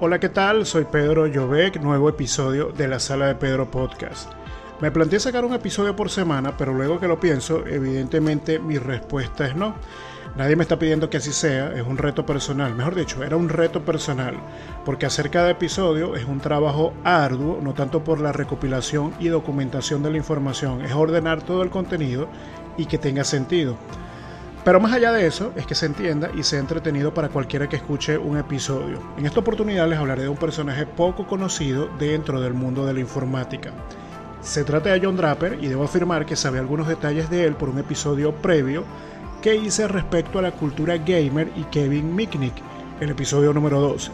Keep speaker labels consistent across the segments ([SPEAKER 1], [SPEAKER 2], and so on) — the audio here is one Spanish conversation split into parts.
[SPEAKER 1] Hola, ¿qué tal? Soy Pedro Llobec, nuevo episodio de la Sala de Pedro Podcast. Me planteé sacar un episodio por semana, pero luego que lo pienso, evidentemente mi respuesta es no. Nadie me está pidiendo que así sea, es un reto personal. Mejor dicho, era un reto personal, porque hacer cada episodio es un trabajo arduo, no tanto por la recopilación y documentación de la información, es ordenar todo el contenido y que tenga sentido. Pero más allá de eso, es que se entienda y sea entretenido para cualquiera que escuche un episodio. En esta oportunidad les hablaré de un personaje poco conocido dentro del mundo de la informática. Se trata de John Draper y debo afirmar que sabe algunos detalles de él por un episodio previo que hice respecto a la cultura gamer y Kevin Mitnick, el episodio número 12.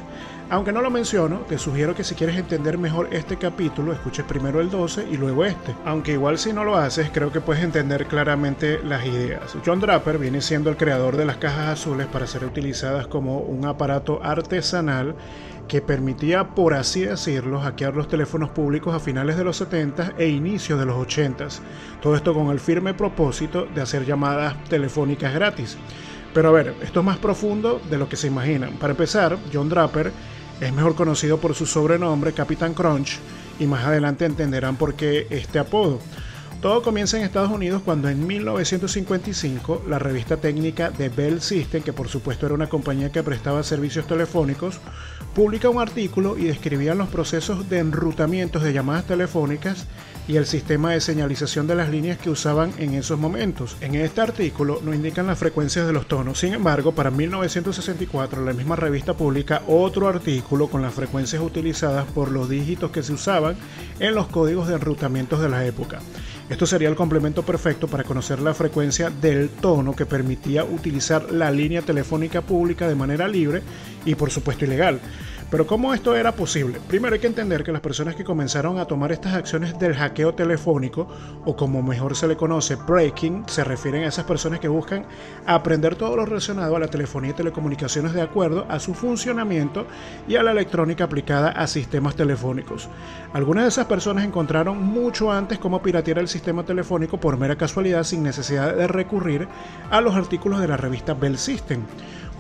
[SPEAKER 1] Aunque no lo menciono, te sugiero que si quieres entender mejor este capítulo, escuches primero el 12 y luego este. Aunque igual si no lo haces, creo que puedes entender claramente las ideas. John Draper viene siendo el creador de las cajas azules para ser utilizadas como un aparato artesanal que permitía, por así decirlo, hackear los teléfonos públicos a finales de los 70 e inicios de los 80. Todo esto con el firme propósito de hacer llamadas telefónicas gratis. Pero a ver, esto es más profundo de lo que se imaginan. Para empezar, John Draper es mejor conocido por su sobrenombre Capitán Crunch y más adelante entenderán por qué este apodo. Todo comienza en Estados Unidos cuando en 1955 la revista técnica de Bell System, que por supuesto era una compañía que prestaba servicios telefónicos, publica un artículo y describía los procesos de enrutamientos de llamadas telefónicas y el sistema de señalización de las líneas que usaban en esos momentos. En este artículo no indican las frecuencias de los tonos, sin embargo, para 1964 la misma revista publica otro artículo con las frecuencias utilizadas por los dígitos que se usaban en los códigos de enrutamientos de la época. Esto sería el complemento perfecto para conocer la frecuencia del tono que permitía utilizar la línea telefónica pública de manera libre y por supuesto ilegal. Pero ¿cómo esto era posible? Primero hay que entender que las personas que comenzaron a tomar estas acciones del hackeo telefónico, o como mejor se le conoce, breaking, se refieren a esas personas que buscan aprender todo lo relacionado a la telefonía y telecomunicaciones de acuerdo a su funcionamiento y a la electrónica aplicada a sistemas telefónicos. Algunas de esas personas encontraron mucho antes cómo piratear el sistema telefónico por mera casualidad sin necesidad de recurrir a los artículos de la revista Bell System.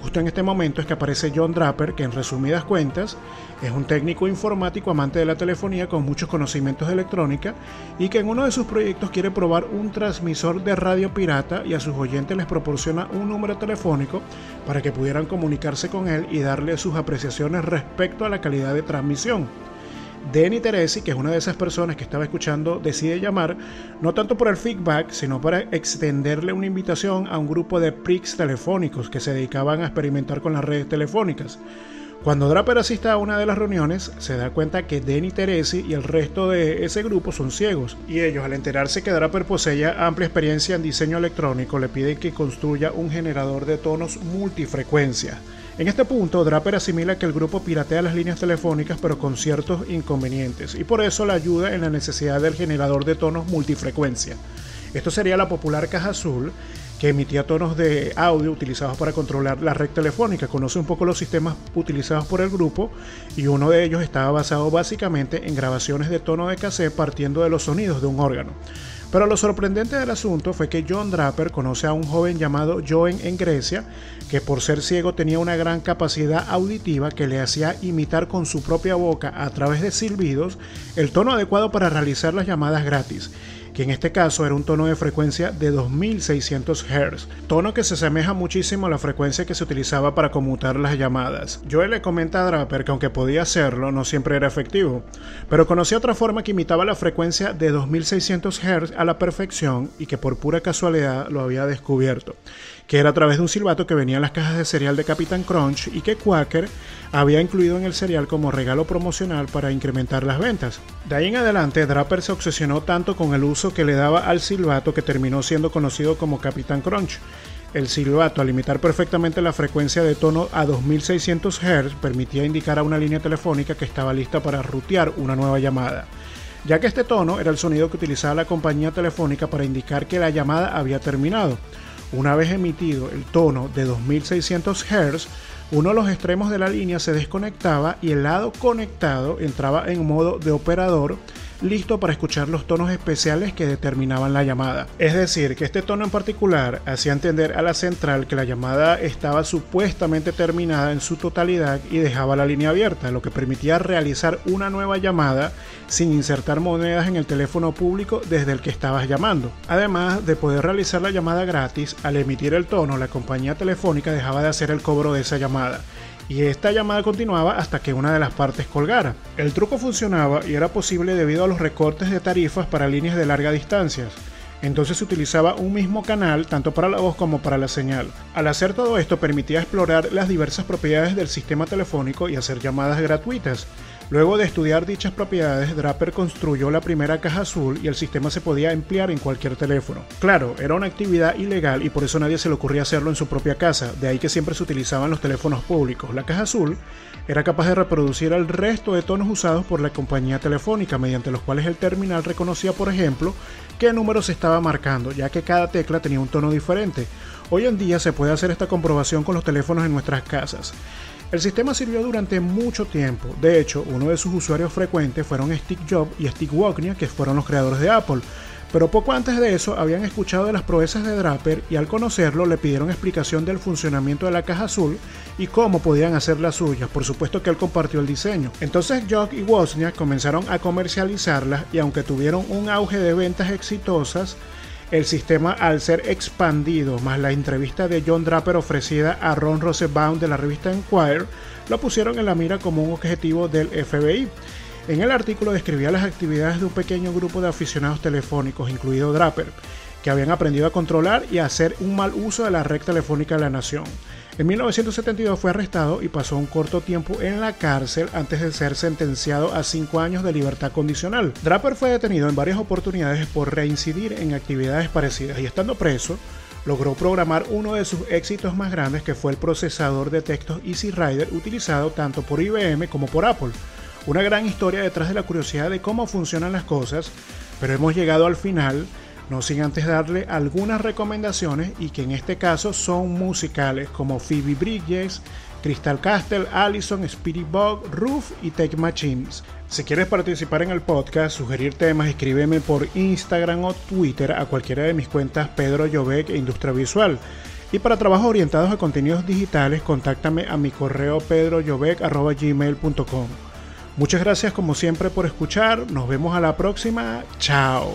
[SPEAKER 1] Justo en este momento es que aparece John Draper, que en resumidas cuentas es un técnico informático amante de la telefonía con muchos conocimientos de electrónica y que en uno de sus proyectos quiere probar un transmisor de radio pirata y a sus oyentes les proporciona un número telefónico para que pudieran comunicarse con él y darle sus apreciaciones respecto a la calidad de transmisión. Denny Teresi, que es una de esas personas que estaba escuchando, decide llamar, no tanto por el feedback, sino para extenderle una invitación a un grupo de pricks telefónicos que se dedicaban a experimentar con las redes telefónicas. Cuando Draper asiste a una de las reuniones, se da cuenta que Denny Teresi y el resto de ese grupo son ciegos, y ellos, al enterarse que Draper poseía amplia experiencia en diseño electrónico, le piden que construya un generador de tonos multifrecuencia. En este punto, Draper asimila que el grupo piratea las líneas telefónicas pero con ciertos inconvenientes y por eso la ayuda en la necesidad del generador de tonos multifrecuencia. Esto sería la popular caja azul que emitía tonos de audio utilizados para controlar la red telefónica. Conoce un poco los sistemas utilizados por el grupo y uno de ellos estaba basado básicamente en grabaciones de tono de cassette partiendo de los sonidos de un órgano. Pero lo sorprendente del asunto fue que John Draper conoce a un joven llamado Joen en Grecia, que por ser ciego tenía una gran capacidad auditiva que le hacía imitar con su propia boca a través de silbidos el tono adecuado para realizar las llamadas gratis que en este caso era un tono de frecuencia de 2600 Hz, tono que se asemeja muchísimo a la frecuencia que se utilizaba para conmutar las llamadas. Joel le comenta a Draper que aunque podía hacerlo, no siempre era efectivo, pero conocía otra forma que imitaba la frecuencia de 2600 Hz a la perfección y que por pura casualidad lo había descubierto que era a través de un silbato que venía en las cajas de cereal de Capitán Crunch y que Quaker había incluido en el cereal como regalo promocional para incrementar las ventas. De ahí en adelante, Draper se obsesionó tanto con el uso que le daba al silbato que terminó siendo conocido como Capitán Crunch. El silbato, al imitar perfectamente la frecuencia de tono a 2600 Hz, permitía indicar a una línea telefónica que estaba lista para rutear una nueva llamada ya que este tono era el sonido que utilizaba la compañía telefónica para indicar que la llamada había terminado. Una vez emitido el tono de 2600 Hz, uno de los extremos de la línea se desconectaba y el lado conectado entraba en modo de operador listo para escuchar los tonos especiales que determinaban la llamada. Es decir, que este tono en particular hacía entender a la central que la llamada estaba supuestamente terminada en su totalidad y dejaba la línea abierta, lo que permitía realizar una nueva llamada sin insertar monedas en el teléfono público desde el que estabas llamando. Además de poder realizar la llamada gratis, al emitir el tono, la compañía telefónica dejaba de hacer el cobro de esa llamada y esta llamada continuaba hasta que una de las partes colgara. El truco funcionaba y era posible debido a los recortes de tarifas para líneas de larga distancia. Entonces se utilizaba un mismo canal tanto para la voz como para la señal. Al hacer todo esto permitía explorar las diversas propiedades del sistema telefónico y hacer llamadas gratuitas. Luego de estudiar dichas propiedades, Draper construyó la primera caja azul y el sistema se podía emplear en cualquier teléfono. Claro, era una actividad ilegal y por eso nadie se le ocurría hacerlo en su propia casa, de ahí que siempre se utilizaban los teléfonos públicos. La caja azul era capaz de reproducir el resto de tonos usados por la compañía telefónica, mediante los cuales el terminal reconocía, por ejemplo, qué número se estaba marcando, ya que cada tecla tenía un tono diferente. Hoy en día se puede hacer esta comprobación con los teléfonos en nuestras casas. El sistema sirvió durante mucho tiempo. De hecho, uno de sus usuarios frecuentes fueron Steve Jobs y Steve Wozniak, que fueron los creadores de Apple. Pero poco antes de eso habían escuchado de las proezas de Draper y al conocerlo le pidieron explicación del funcionamiento de la caja azul y cómo podían hacer las suyas. Por supuesto que él compartió el diseño. Entonces Jobs y Wozniak comenzaron a comercializarlas y aunque tuvieron un auge de ventas exitosas, el sistema al ser expandido, más la entrevista de John Draper ofrecida a Ron Rosenbaum de la revista Enquirer, lo pusieron en la mira como un objetivo del FBI. En el artículo describía las actividades de un pequeño grupo de aficionados telefónicos, incluido Draper, que habían aprendido a controlar y a hacer un mal uso de la red telefónica de la nación. En 1972 fue arrestado y pasó un corto tiempo en la cárcel antes de ser sentenciado a cinco años de libertad condicional. Draper fue detenido en varias oportunidades por reincidir en actividades parecidas y estando preso, logró programar uno de sus éxitos más grandes que fue el procesador de textos Easy Rider utilizado tanto por IBM como por Apple. Una gran historia detrás de la curiosidad de cómo funcionan las cosas, pero hemos llegado al final no sin antes darle algunas recomendaciones y que en este caso son musicales como Phoebe Bridges, Crystal Castle, Allison, Spirit Bog, Roof y Tech Machines. Si quieres participar en el podcast, sugerir temas, escríbeme por Instagram o Twitter a cualquiera de mis cuentas Pedro Llobec e Industria Visual. Y para trabajos orientados a contenidos digitales, contáctame a mi correo pedroyovec.gmail.com. Muchas gracias como siempre por escuchar, nos vemos a la próxima, chao.